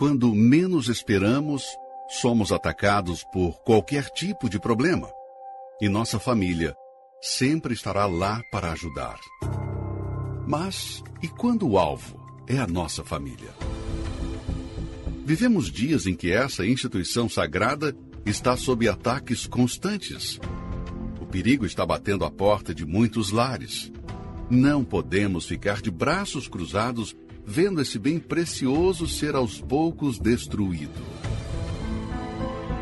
quando menos esperamos, somos atacados por qualquer tipo de problema. E nossa família sempre estará lá para ajudar. Mas e quando o alvo é a nossa família? Vivemos dias em que essa instituição sagrada está sob ataques constantes. O perigo está batendo a porta de muitos lares. Não podemos ficar de braços cruzados vendo esse bem precioso ser aos poucos destruído.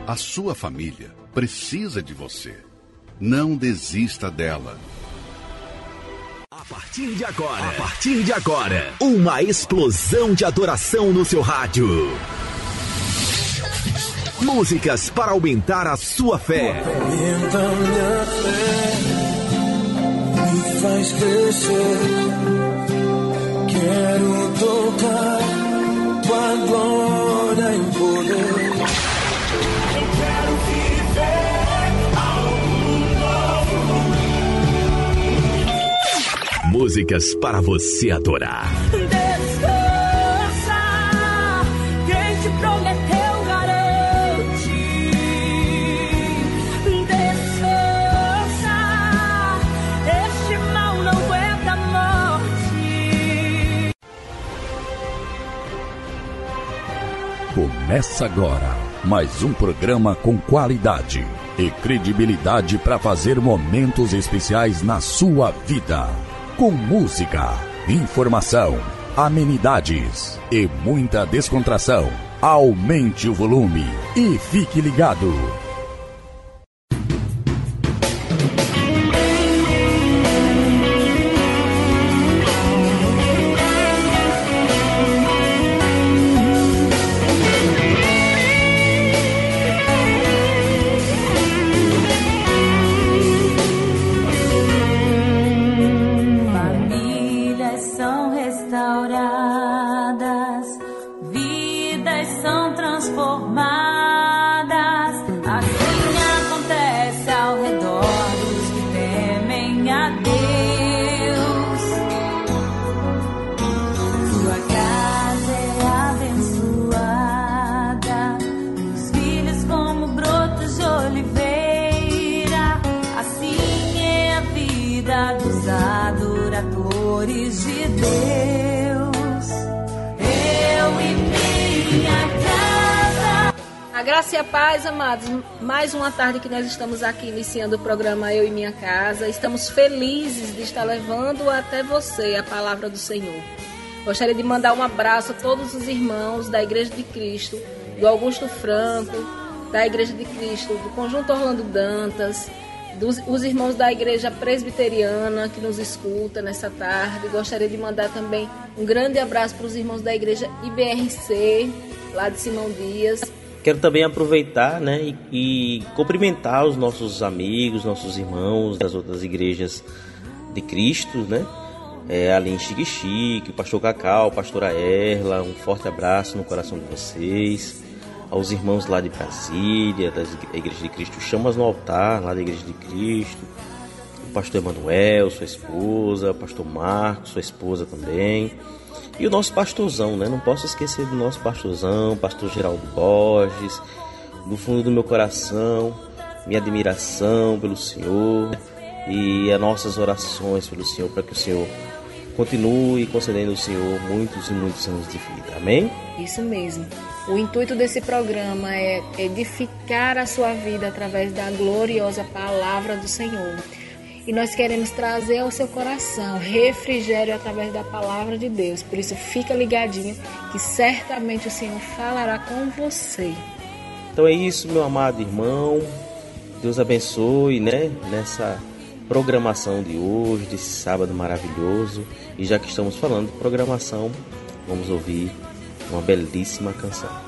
A sua família precisa de você. Não desista dela. A partir de agora, a partir de agora, uma explosão de adoração no seu rádio. Músicas para aumentar a sua fé. Aumenta minha fé, me faz crescer. Quero tocar tua glória em poder. Eu quero viver algo novo. Músicas para você adorar. Começa agora mais um programa com qualidade e credibilidade para fazer momentos especiais na sua vida. Com música, informação, amenidades e muita descontração. Aumente o volume e fique ligado. A paz, amados. Mais uma tarde que nós estamos aqui iniciando o programa Eu e Minha Casa. Estamos felizes de estar levando até você a palavra do Senhor. Gostaria de mandar um abraço a todos os irmãos da Igreja de Cristo, do Augusto Franco, da Igreja de Cristo, do Conjunto Orlando Dantas, dos os irmãos da Igreja Presbiteriana que nos escuta nessa tarde. Gostaria de mandar também um grande abraço para os irmãos da Igreja IBRC, lá de Simão Dias. Quero também aproveitar né, e, e cumprimentar os nossos amigos, nossos irmãos das outras igrejas de Cristo, né? É, ali em Chique Chique, pastor Cacau, pastora Erla, um forte abraço no coração de vocês. Aos irmãos lá de Brasília, das igrejas de Cristo, chamas no altar, lá da igreja de Cristo. O pastor Emanuel, sua esposa, o pastor Marcos, sua esposa também. E o nosso pastorzão, né? Não posso esquecer do nosso pastorzão, pastor Geraldo Borges, do fundo do meu coração, minha admiração pelo Senhor e as nossas orações pelo Senhor, para que o Senhor continue concedendo ao Senhor muitos e muitos anos de vida. Amém? Isso mesmo. O intuito desse programa é edificar a sua vida através da gloriosa palavra do Senhor. E nós queremos trazer ao seu coração refrigério através da palavra de Deus. Por isso, fica ligadinho que certamente o Senhor falará com você. Então é isso, meu amado irmão. Deus abençoe, né? Nessa programação de hoje, desse sábado maravilhoso. E já que estamos falando de programação, vamos ouvir uma belíssima canção.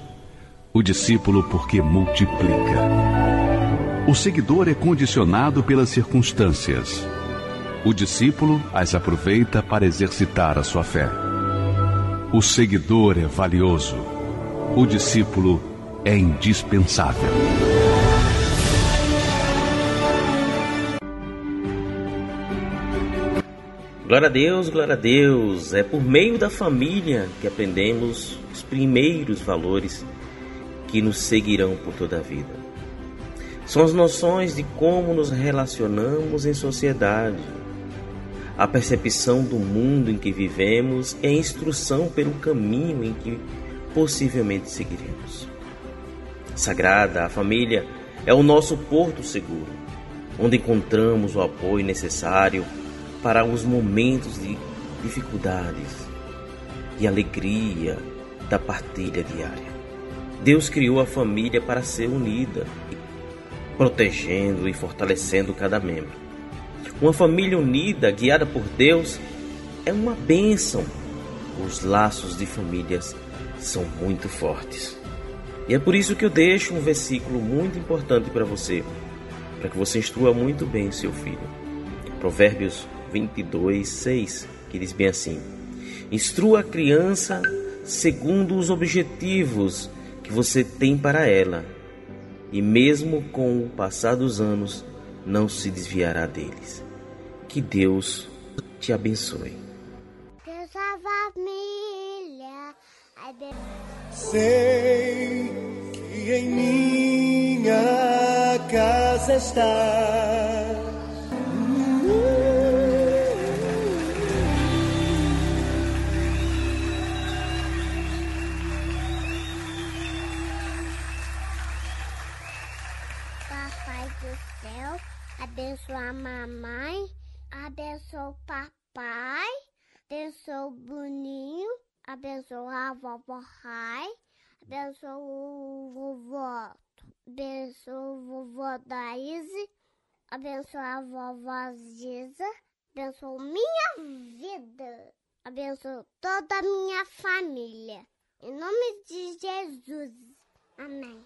O discípulo porque multiplica. O seguidor é condicionado pelas circunstâncias. O discípulo as aproveita para exercitar a sua fé. O seguidor é valioso. O discípulo é indispensável. Glória a Deus, glória a Deus. É por meio da família que aprendemos os primeiros valores que nos seguirão por toda a vida. São as noções de como nos relacionamos em sociedade, a percepção do mundo em que vivemos a instrução pelo caminho em que possivelmente seguiremos. Sagrada, a família é o nosso porto seguro, onde encontramos o apoio necessário para os momentos de dificuldades e alegria da partilha diária. Deus criou a família para ser unida, protegendo e fortalecendo cada membro. Uma família unida, guiada por Deus, é uma bênção. Os laços de famílias são muito fortes. E é por isso que eu deixo um versículo muito importante para você, para que você instrua muito bem seu filho. Provérbios 22, 6, que diz bem assim: Instrua a criança segundo os objetivos que você tem para ela, e mesmo com o passar dos anos, não se desviará deles. Que Deus te abençoe. Deus a família. Sei que em minha casa está. A mamãe, abençoa o papai, abençoa o Boninho, abençoa a vovó Rai, abençoa o vovó, abençoa o vovó Daíse, abençoa a vovó Giza, abençoa minha vida, abençoa toda a minha família. Em nome de Jesus. Amém.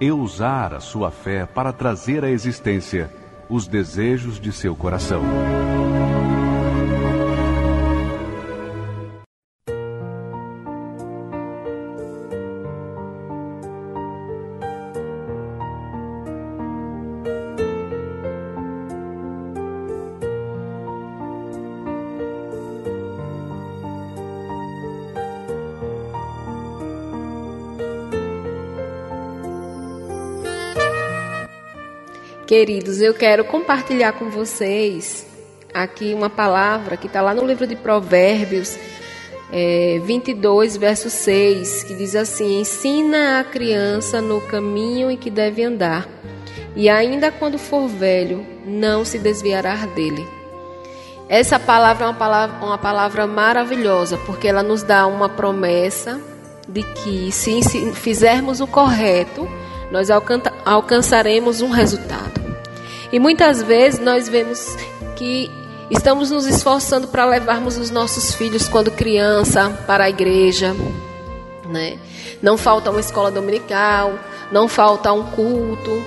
e usar a sua fé para trazer à existência os desejos de seu coração. Queridos, eu quero compartilhar com vocês aqui uma palavra que está lá no livro de Provérbios, é, 22, verso 6, que diz assim: Ensina a criança no caminho em que deve andar, e ainda quando for velho, não se desviará dele. Essa palavra é uma palavra, uma palavra maravilhosa, porque ela nos dá uma promessa de que se fizermos o correto, nós alcançaremos um resultado. E muitas vezes nós vemos que estamos nos esforçando para levarmos os nossos filhos quando criança para a igreja, né? Não falta uma escola dominical, não falta um culto,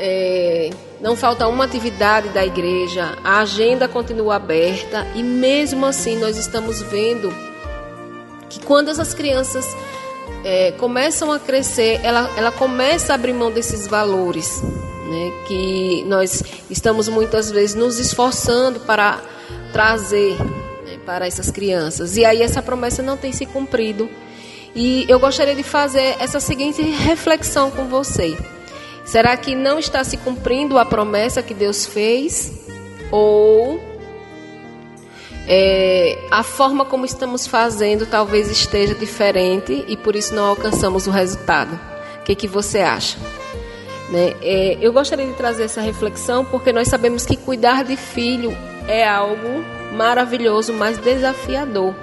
é, não falta uma atividade da igreja, a agenda continua aberta e mesmo assim nós estamos vendo que quando essas crianças é, começam a crescer, ela, ela começa a abrir mão desses valores. né, que nós estamos muitas vezes nos esforçando para trazer né, para essas crianças. E aí essa promessa não tem se cumprido. E eu gostaria de fazer essa seguinte reflexão com você. Será que não está se cumprindo a promessa que Deus fez? Ou é, a forma como estamos fazendo talvez esteja diferente e por isso não alcançamos o resultado? O que, que você acha? Né? É, eu gostaria de trazer essa reflexão porque nós sabemos que cuidar de filho é algo maravilhoso, mas desafiador.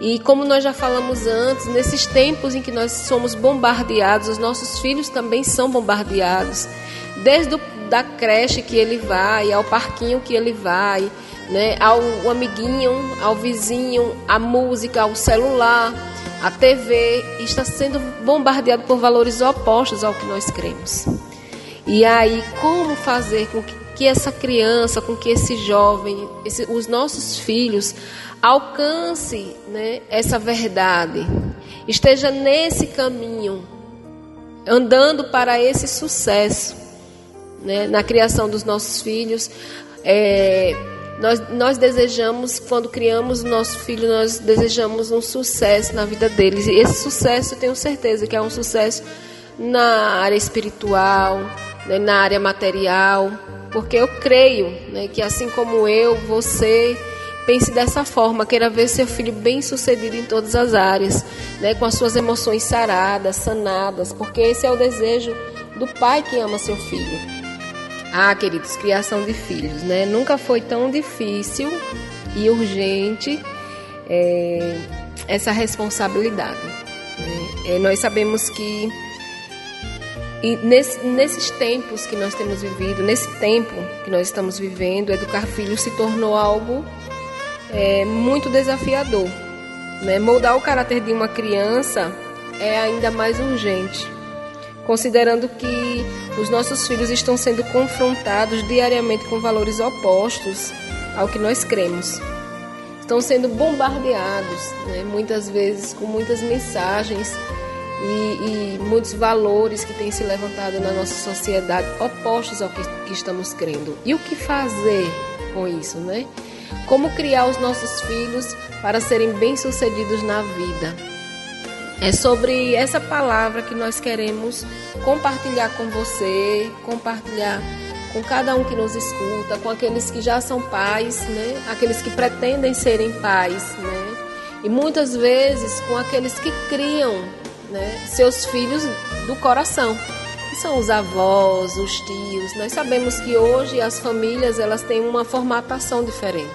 E como nós já falamos antes, nesses tempos em que nós somos bombardeados, os nossos filhos também são bombardeados. Desde o, da creche que ele vai, ao parquinho que ele vai, né, ao amiguinho, ao vizinho, a música, ao celular, a TV, está sendo bombardeado por valores opostos ao que nós cremos. E aí, como fazer com que, que essa criança, com que esse jovem, esse, os nossos filhos, alcance né, essa verdade, esteja nesse caminho, andando para esse sucesso né, na criação dos nossos filhos. É, nós, nós desejamos, quando criamos o nosso filho, nós desejamos um sucesso na vida deles. E esse sucesso, eu tenho certeza que é um sucesso na área espiritual, né, na área material, porque eu creio né, que assim como eu, você pense dessa forma, queira ver seu filho bem sucedido em todas as áreas, né, com as suas emoções saradas, sanadas, porque esse é o desejo do pai que ama seu filho. Ah, queridos, criação de filhos, né? Nunca foi tão difícil e urgente é, essa responsabilidade. Né? É, nós sabemos que e nesse, nesses tempos que nós temos vivido, nesse tempo que nós estamos vivendo, educar filhos se tornou algo é muito desafiador. Né? Moldar o caráter de uma criança é ainda mais urgente, considerando que os nossos filhos estão sendo confrontados diariamente com valores opostos ao que nós cremos. Estão sendo bombardeados, né? muitas vezes com muitas mensagens e, e, muitos valores que têm se levantado na nossa sociedade opostos ao que, que estamos crendo. E o que fazer com isso, né? Como criar os nossos filhos para serem bem-sucedidos na vida? É sobre essa palavra que nós queremos compartilhar com você, compartilhar com cada um que nos escuta, com aqueles que já são pais, né? Aqueles que pretendem serem pais, né? E muitas vezes com aqueles que criam né, seus filhos do coração, que são os avós, os tios. Nós sabemos que hoje as famílias elas têm uma formatação diferente.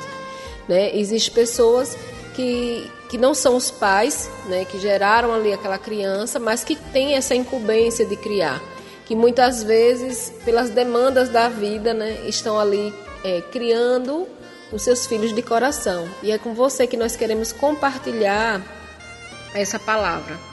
Né? Existem pessoas que, que não são os pais, né, que geraram ali aquela criança, mas que têm essa incumbência de criar, que muitas vezes, pelas demandas da vida, né, estão ali é, criando os seus filhos de coração. E é com você que nós queremos compartilhar essa palavra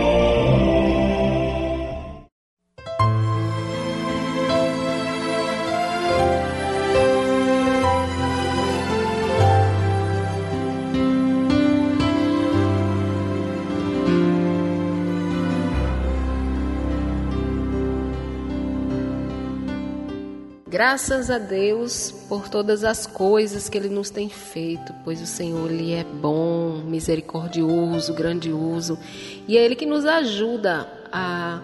Graças a Deus por todas as coisas que Ele nos tem feito, pois o Senhor Ele é bom, misericordioso, grandioso e é Ele que nos ajuda a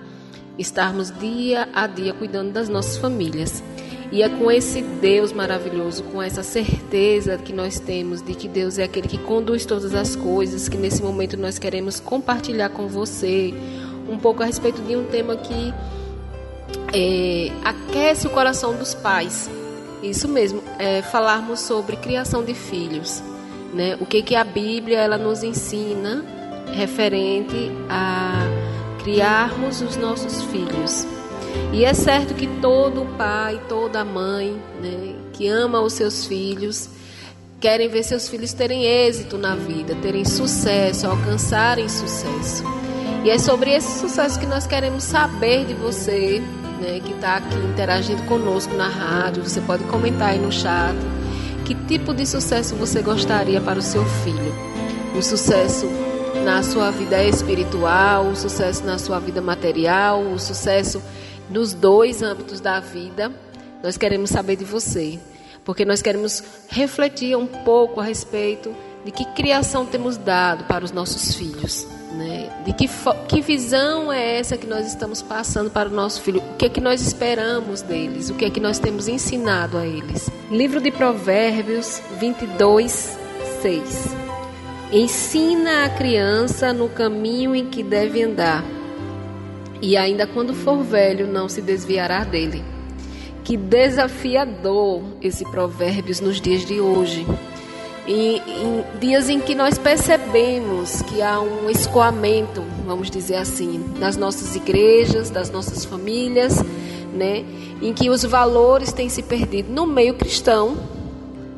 estarmos dia a dia cuidando das nossas famílias. E é com esse Deus maravilhoso, com essa certeza que nós temos de que Deus é aquele que conduz todas as coisas, que nesse momento nós queremos compartilhar com você um pouco a respeito de um tema que é, aquece o coração dos pais. Isso mesmo, é, falarmos sobre criação de filhos, né? O que que a Bíblia ela nos ensina referente a criarmos os nossos filhos. E é certo que todo pai, toda mãe, né, que ama os seus filhos, querem ver seus filhos terem êxito na vida, terem sucesso, alcançarem sucesso. E é sobre esse sucesso que nós queremos saber de você, né, que está aqui interagindo conosco na rádio. Você pode comentar aí no chat. Que tipo de sucesso você gostaria para o seu filho? Um sucesso na sua vida espiritual, um sucesso na sua vida material, um sucesso nos dois âmbitos da vida. Nós queremos saber de você, porque nós queremos refletir um pouco a respeito de que criação temos dado para os nossos filhos. Né? De que, que visão é essa que nós estamos passando para o nosso filho? O que é que nós esperamos deles? O que é que nós temos ensinado a eles? Livro de Provérbios 22, 6. Ensina a criança no caminho em que deve andar, e ainda quando for velho não se desviará dele. Que desafiador esse Provérbios nos dias de hoje em, dias em que nós percebemos que há um escoamento, vamos dizer assim, nas nossas igrejas, das nossas famílias, né, em que os valores têm se perdido no meio cristão,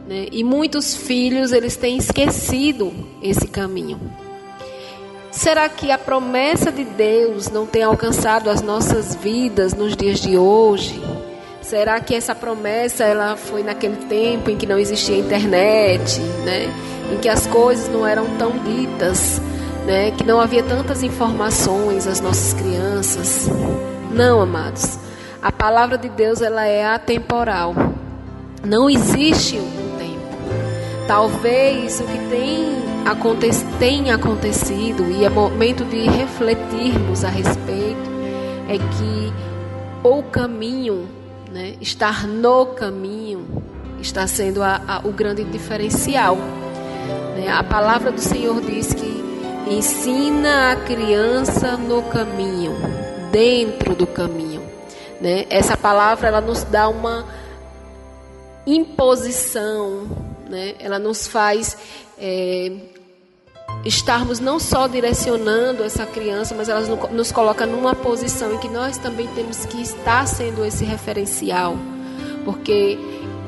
né, e muitos filhos eles têm esquecido esse caminho. Será que a promessa de Deus não tem alcançado as nossas vidas nos dias de hoje? Será que essa promessa ela foi naquele tempo em que não existia internet, né? Em que as coisas não eram tão ditas, né? Que não havia tantas informações às nossas crianças? Não, amados. A palavra de Deus ela é atemporal. Não existe um tempo. Talvez o que tem, aconte tem acontecido e é momento de refletirmos a respeito é que o caminho né? Estar no caminho está sendo a, a, o grande diferencial. Né? A palavra do Senhor diz que ensina a criança no caminho, dentro do caminho. Né? Essa palavra ela nos dá uma imposição, né? ela nos faz é, estarmos não só direcionando essa criança, mas ela nos coloca numa posição em que nós também temos que estar sendo esse referencial, porque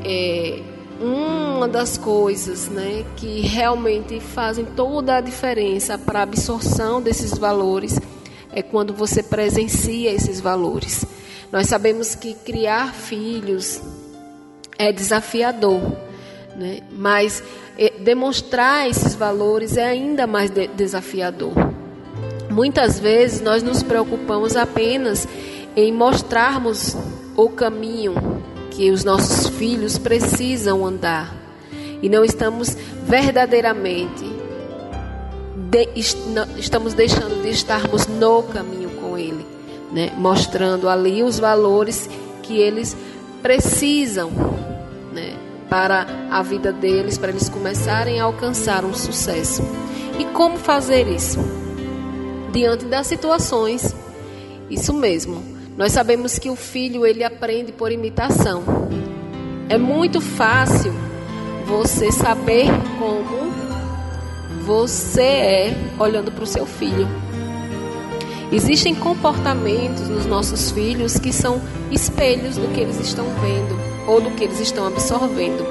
é, uma das coisas né, que realmente fazem toda a diferença para a absorção desses valores é quando você presencia esses valores. Nós sabemos que criar filhos é desafiador, né? mas demonstrar esses valores é ainda mais de desafiador. Muitas vezes nós nos preocupamos apenas em mostrarmos o caminho que os nossos filhos precisam andar e não estamos verdadeiramente de, estamos deixando de estarmos no caminho com ele, né? mostrando ali os valores que eles precisam para a vida deles, para eles começarem a alcançar um sucesso. E como fazer isso? Diante das situações. Isso mesmo. Nós sabemos que o filho ele aprende por imitação. É muito fácil você saber como você é olhando para o seu filho. Existem comportamentos nos nossos filhos que são espelhos do que eles estão vendo ou do que eles estão absorvendo.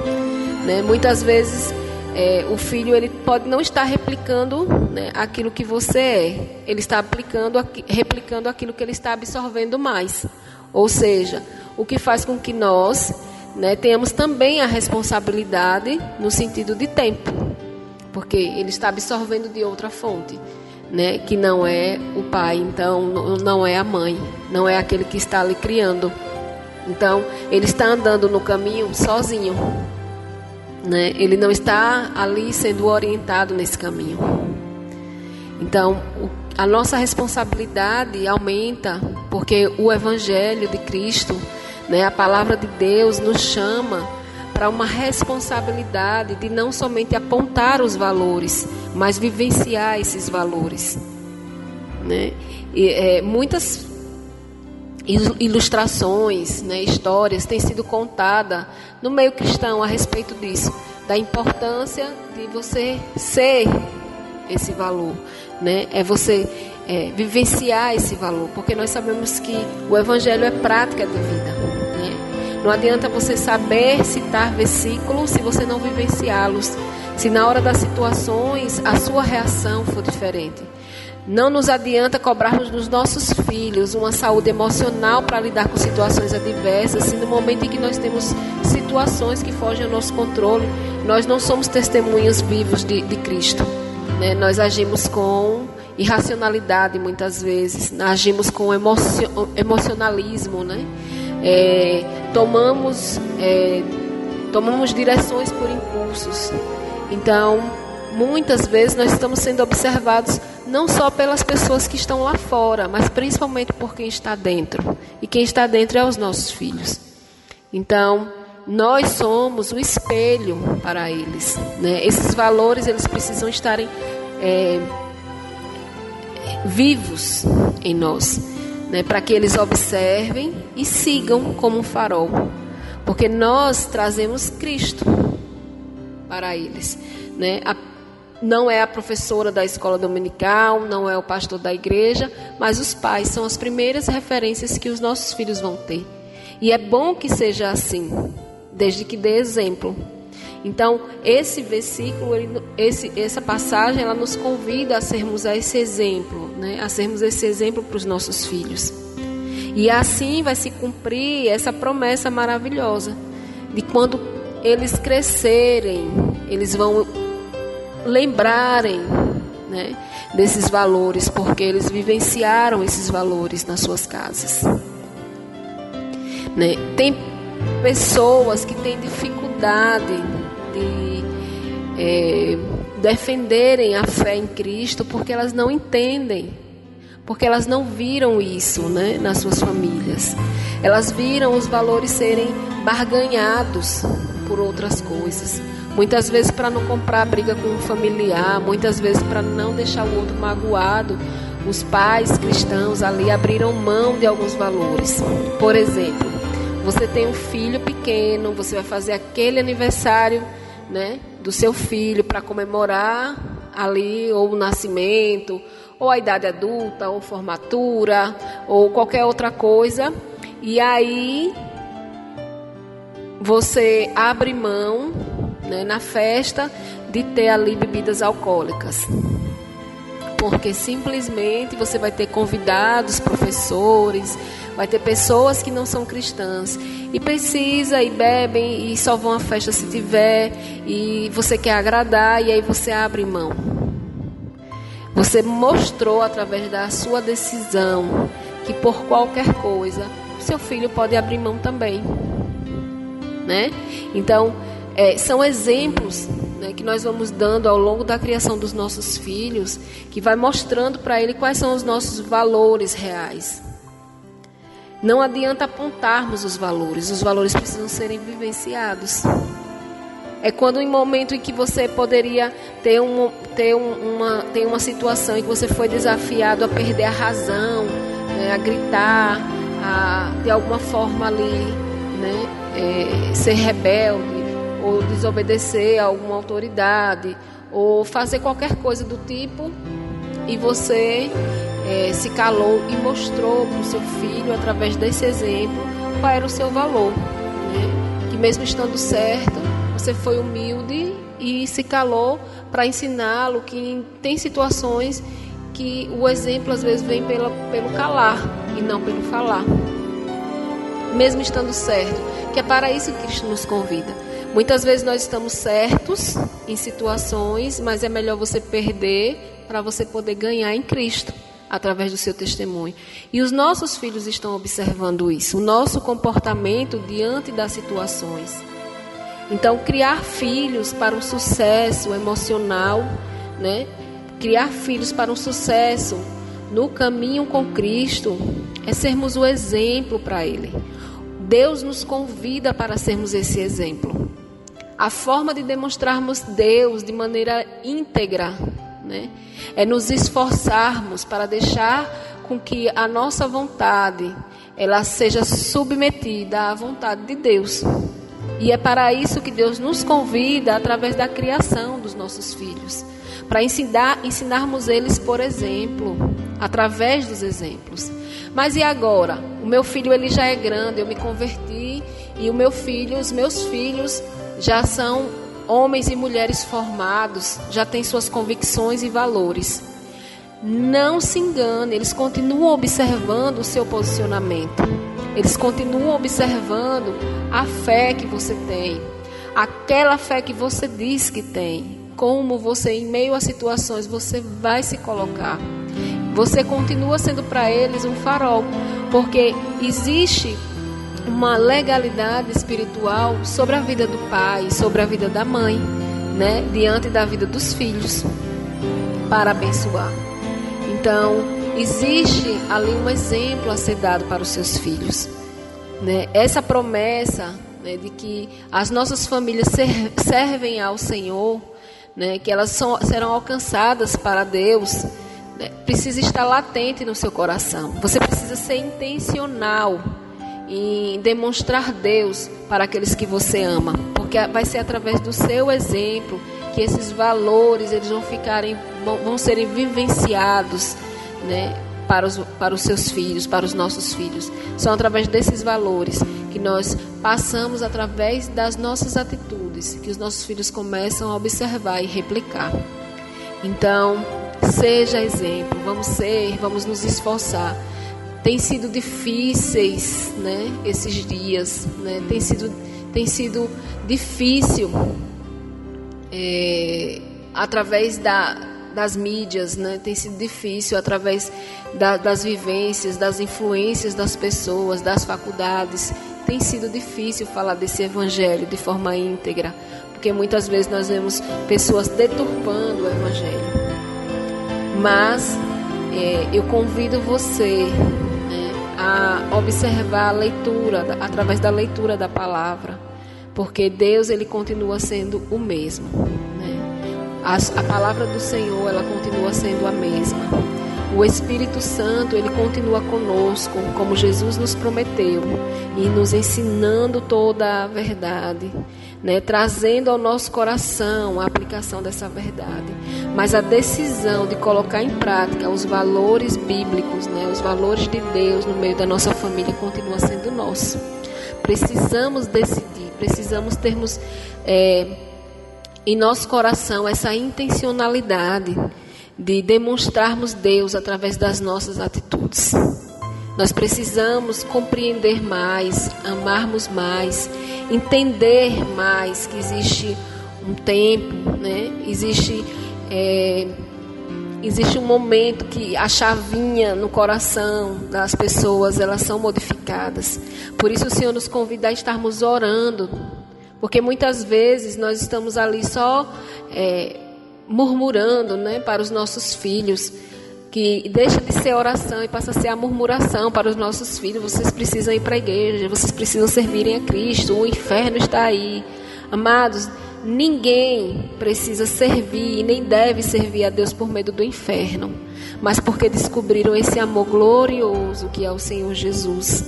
Né? Muitas vezes é, o filho ele pode não estar replicando né, aquilo que você é, ele está aplicando, replicando aquilo que ele está absorvendo mais. Ou seja, o que faz com que nós né, tenhamos também a responsabilidade no sentido de tempo, porque ele está absorvendo de outra fonte. Né, que não é o pai, então não é a mãe, não é aquele que está ali criando. Então, ele está andando no caminho sozinho. Né? Ele não está ali sendo orientado nesse caminho. Então, a nossa responsabilidade aumenta, porque o Evangelho de Cristo, né, a palavra de Deus, nos chama para uma responsabilidade de não somente apontar os valores, mas vivenciar esses valores. Né? E, é, muitas ilustrações, né, histórias têm sido contada no meio cristão a respeito disso, da importância de você ser esse valor, né? É você é, vivenciar esse valor, porque nós sabemos que o evangelho é prática de vida. Né? Não adianta você saber citar versículos se você não vivenciá-los, se na hora das situações a sua reação for diferente. Não nos adianta cobrarmos dos nossos filhos uma saúde emocional para lidar com situações adversas, se no momento em que nós temos situações que fogem ao nosso controle, nós não somos testemunhas vivos de, de Cristo. Né? Nós agimos com irracionalidade muitas vezes, agimos com emocio, emocionalismo, né? É, tomamos, é, tomamos direções por impulsos. Então, muitas vezes nós estamos sendo observados não só pelas pessoas que estão lá fora, mas principalmente por quem está dentro. E quem está dentro é os nossos filhos. Então, nós somos o espelho para eles. Né? Esses valores eles precisam estarem é, vivos em nós, né? para que eles observem e sigam como um farol, porque nós trazemos Cristo para eles. Né? A, não é a professora da escola dominical, não é o pastor da igreja, mas os pais são as primeiras referências que os nossos filhos vão ter. E é bom que seja assim, desde que dê exemplo. Então, esse versículo, ele, esse, essa passagem, ela nos convida a sermos esse exemplo, né? a sermos esse exemplo para os nossos filhos. E assim vai se cumprir essa promessa maravilhosa de quando eles crescerem, eles vão lembrarem né, desses valores, porque eles vivenciaram esses valores nas suas casas. Né? Tem pessoas que têm dificuldade de é, defenderem a fé em Cristo porque elas não entendem, porque elas não viram isso né, nas suas famílias. Elas viram os valores serem barganhados por outras coisas. Muitas vezes para não comprar briga com um familiar, muitas vezes para não deixar o outro magoado. Os pais cristãos ali abriram mão de alguns valores. Por exemplo, você tem um filho pequeno, você vai fazer aquele aniversário né, do seu filho para comemorar ali ou o nascimento, ou a idade adulta, ou formatura, ou qualquer outra coisa. E aí você abre mão né, na festa de ter ali bebidas alcoólicas. Porque simplesmente você vai ter convidados, professores, vai ter pessoas que não são cristãs e precisa e bebem e só vão à festa se tiver e você quer agradar e aí você abre mão. Você mostrou através da sua decisão que por qualquer coisa seu filho pode abrir mão também, né? Então é, são exemplos né, que nós vamos dando ao longo da criação dos nossos filhos, que vai mostrando para ele quais são os nossos valores reais. Não adianta apontarmos os valores, os valores precisam serem vivenciados. É quando em momento em que você poderia ter, um, ter, um, uma, ter uma situação em que você foi desafiado a perder a razão, né, a gritar, a de alguma forma ali né, é, ser rebelde ou desobedecer a alguma autoridade ou fazer qualquer coisa do tipo e você é, se calou e mostrou para o seu filho, através desse exemplo, qual era o seu valor. Né? Que mesmo estando certo, você foi humilde e se calou para ensiná-lo que tem situações que o exemplo às vezes vem pela, pelo calar e não pelo falar. Mesmo estando certo, que é para isso que Cristo nos convida. Muitas vezes nós estamos certos em situações, mas é melhor você perder para você poder ganhar em Cristo através do seu testemunho. E os nossos filhos estão observando isso, o nosso comportamento diante das situações. Então, criar filhos para um sucesso emocional, né? Criar filhos para um sucesso no caminho com Cristo é sermos o exemplo para Ele. Deus nos convida para sermos esse exemplo. A forma de demonstrarmos Deus de maneira íntegra né? É nos esforçarmos para deixar com que a nossa vontade ela seja submetida à vontade de Deus. E é para isso que Deus nos convida através da criação dos nossos filhos, para ensinar, ensinarmos eles por exemplo, através dos exemplos. Mas e agora? O meu filho ele já é grande, eu me converti e o meu filho, os meus filhos já são homens e mulheres formados, já têm suas convicções e valores. Não se engane, eles continuam observando o seu posicionamento. Eles continuam observando a fé que você tem, aquela fé que você diz que tem, como você, em meio a situações, você vai se colocar. Você continua sendo para eles um farol, porque existe uma legalidade espiritual sobre a vida do pai, sobre a vida da mãe, né, diante da vida dos filhos, para abençoar. Então, existe ali um exemplo a ser dado para os seus filhos. Né? Essa promessa né, de que as nossas famílias ser, servem ao Senhor, né, que elas são, serão alcançadas para Deus, né, precisa estar latente no seu coração. Você precisa ser intencional em demonstrar Deus para aqueles que você ama, porque vai ser através do seu exemplo que esses valores eles vão ficarem vão, serem vivenciados, né, para os, para os seus filhos, para os nossos filhos. São através desses valores que nós passamos através das nossas atitudes, que os nossos filhos começam a observar e replicar. Então, seja exemplo, vamos ser, vamos nos esforçar tem sido difíceis, né? Esses dias, né? Tem sido, tem sido difícil é, através da, das mídias, né? Tem sido difícil através da, das vivências, das influências das pessoas, das faculdades. Tem sido difícil falar desse evangelho de forma íntegra, porque muitas vezes nós vemos pessoas deturpando o evangelho. Mas é, eu convido você a observar a leitura, através da leitura da palavra, porque Deus ele continua sendo o mesmo. Né? A, a palavra do Senhor ela continua sendo a mesma. O Espírito Santo ele continua conosco, como Jesus nos prometeu, e nos ensinando toda a verdade né, trazendo ao nosso coração a aplicação dessa verdade. Mas a decisão de colocar em prática os valores bíblicos, né, os valores de Deus no meio da nossa família continua sendo nosso. Precisamos decidir, precisamos termos é, em nosso coração essa intencionalidade de demonstrarmos Deus através das nossas atitudes. Nós precisamos compreender mais, amarmos mais, entender mais que existe um tempo, né? Existe é, existe um momento que a chavinha no coração das pessoas elas são modificadas. Por isso o Senhor nos convida a estarmos orando, porque muitas vezes nós estamos ali só é, murmurando, né, para os nossos filhos que deixa de ser oração e passa a ser a murmuração para os nossos filhos. Vocês precisam ir para a igreja, vocês precisam servirem a Cristo. O inferno está aí. Amados, ninguém precisa servir e nem deve servir a Deus por medo do inferno, mas porque descobriram esse amor glorioso que é o Senhor Jesus,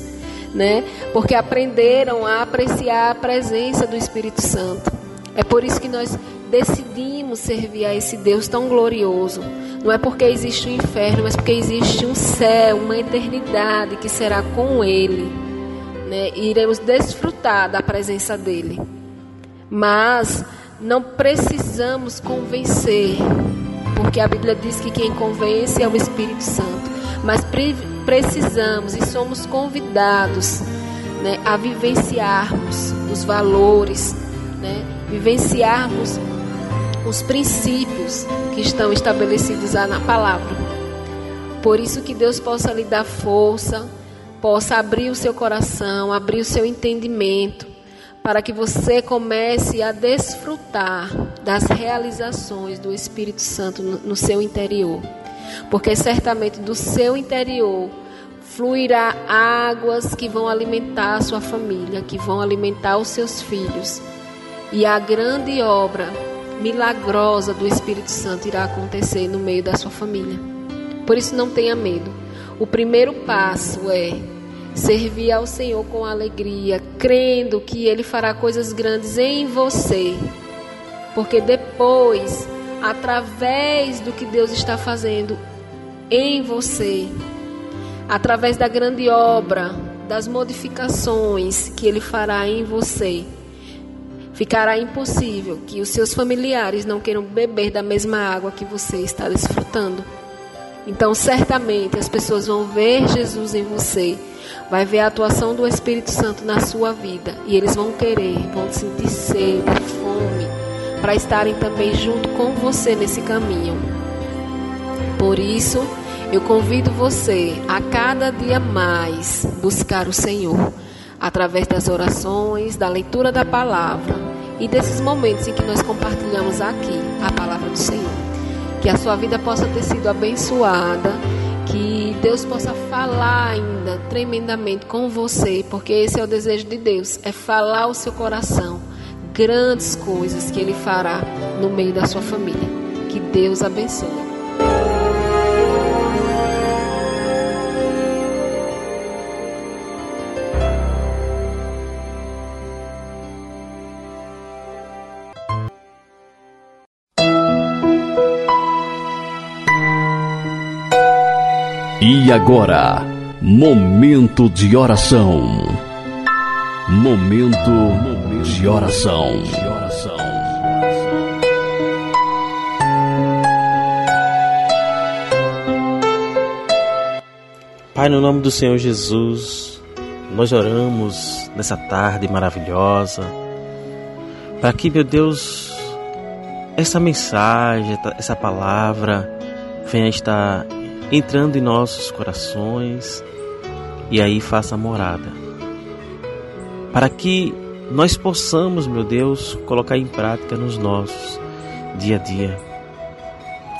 né? Porque aprenderam a apreciar a presença do Espírito Santo. É por isso que nós decidimos servir a esse Deus tão glorioso. Não é porque existe um inferno, mas porque existe um céu, uma eternidade que será com Ele. Né? E iremos desfrutar da presença dEle. Mas não precisamos convencer, porque a Bíblia diz que quem convence é o Espírito Santo. Mas pre precisamos e somos convidados né, a vivenciarmos os valores, né, vivenciarmos os princípios que estão estabelecidos na palavra. Por isso que Deus possa lhe dar força, possa abrir o seu coração, abrir o seu entendimento, para que você comece a desfrutar das realizações do Espírito Santo no, seu interior. Porque certamente do seu interior fluirá águas que vão alimentar a sua família, que vão alimentar os seus filhos. E a grande obra milagrosa do Espírito Santo irá acontecer no meio da sua família. Por isso, não tenha medo. O primeiro passo é servir ao Senhor com alegria, crendo que Ele fará coisas grandes em você. Porque depois, através do que Deus está fazendo em você, através da grande obra, das modificações que Ele fará em você, ficará impossível que os seus familiares não queiram beber da mesma água que você está desfrutando. Então, certamente as pessoas vão ver Jesus em você, vai ver a atuação do Espírito Santo na sua vida e eles vão querer, vão sentir sede, fome, para estarem também junto com você nesse caminho. Por isso, eu convido você a cada dia mais buscar o Senhor através das orações, da leitura da palavra e desses momentos em que nós compartilhamos aqui a palavra do Senhor. Que a sua vida possa ter sido abençoada, que Deus possa falar ainda tremendamente com você, porque esse é o desejo de Deus, é falar o seu coração grandes coisas que ele fará no meio da sua família. Que Deus abençoe. E agora, momento de oração. Momento de oração. Pai, no nome do Senhor Jesus, nós oramos nessa tarde maravilhosa, para que, meu Deus, essa mensagem, essa palavra venha estar entrando em nossos corações e aí faça morada. Para que nós possamos, meu Deus, colocar em prática nos nossos dia a dia.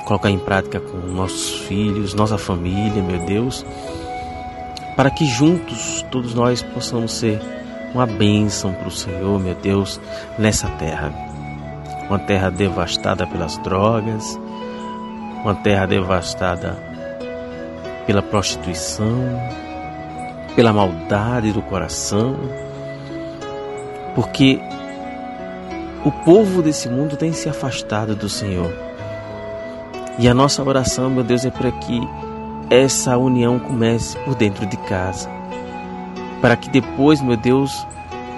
Colocar em prática com nossos filhos, nossa família, meu Deus. Para que juntos todos nós possamos ser uma bênção para o Senhor, meu Deus, nessa terra. Uma terra devastada pelas drogas, uma terra devastada pela prostituição, pela maldade do coração, porque o povo desse mundo tem se afastado do Senhor. E a nossa oração, meu Deus, é para que essa união comece por dentro de casa, para que depois, meu Deus,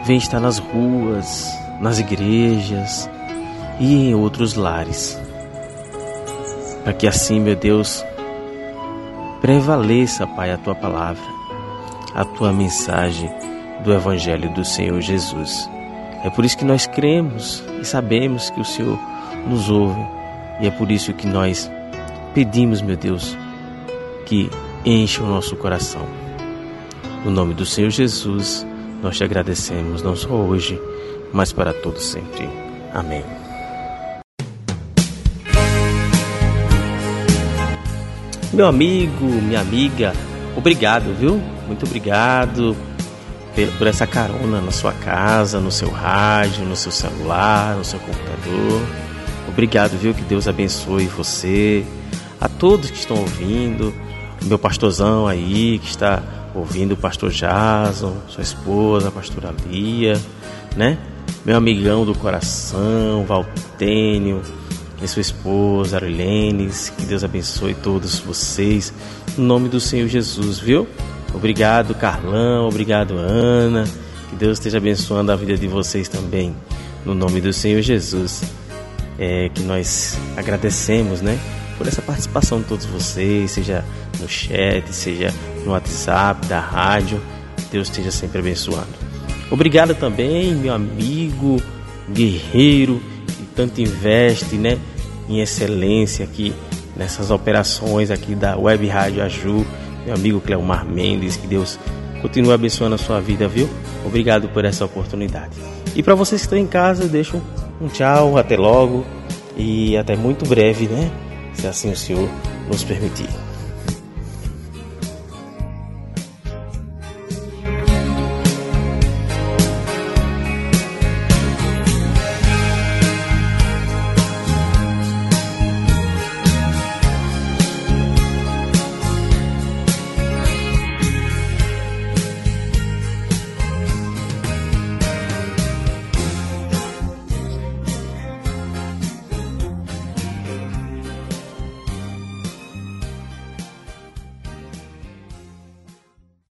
venha estar nas ruas, nas igrejas e em outros lares. Para que assim, meu Deus, prevaleça, Pai, a tua palavra, a tua mensagem do Evangelho do Senhor Jesus. É por isso que nós cremos e sabemos que o Senhor nos ouve, e é por isso que nós pedimos, meu Deus, que encha o nosso coração. No nome do Senhor Jesus, nós te agradecemos, não só hoje, mas para todos sempre. Amém. Meu amigo, minha amiga, obrigado, viu? Muito obrigado por essa carona na sua casa, no seu rádio, no seu celular, no seu computador. Obrigado, viu? Que Deus abençoe você, a todos que estão ouvindo, meu pastorzão aí que está ouvindo, o pastor Jason, sua esposa, a pastora Lia, né? Meu amigão do coração, Valtênio, e sua esposa, Arlenes. Que Deus abençoe todos vocês. No nome do Senhor Jesus, viu? Obrigado, Carlão. Obrigado, Ana. Que Deus esteja abençoando a vida de vocês também. No nome do Senhor Jesus. É que nós agradecemos, né? Por essa participação de todos vocês, seja no chat, seja no WhatsApp, da rádio. Deus esteja sempre abençoando. Obrigado também, meu amigo, guerreiro tanto investe, né, em excelência aqui nessas operações aqui da Web Rádio Aju, meu amigo Cleomar Mendes, que Deus continue abençoando a sua vida, viu? Obrigado por essa oportunidade. E para vocês que estão em casa, deixo um tchau, até logo e até muito breve, né? Se assim o Senhor nos permitir.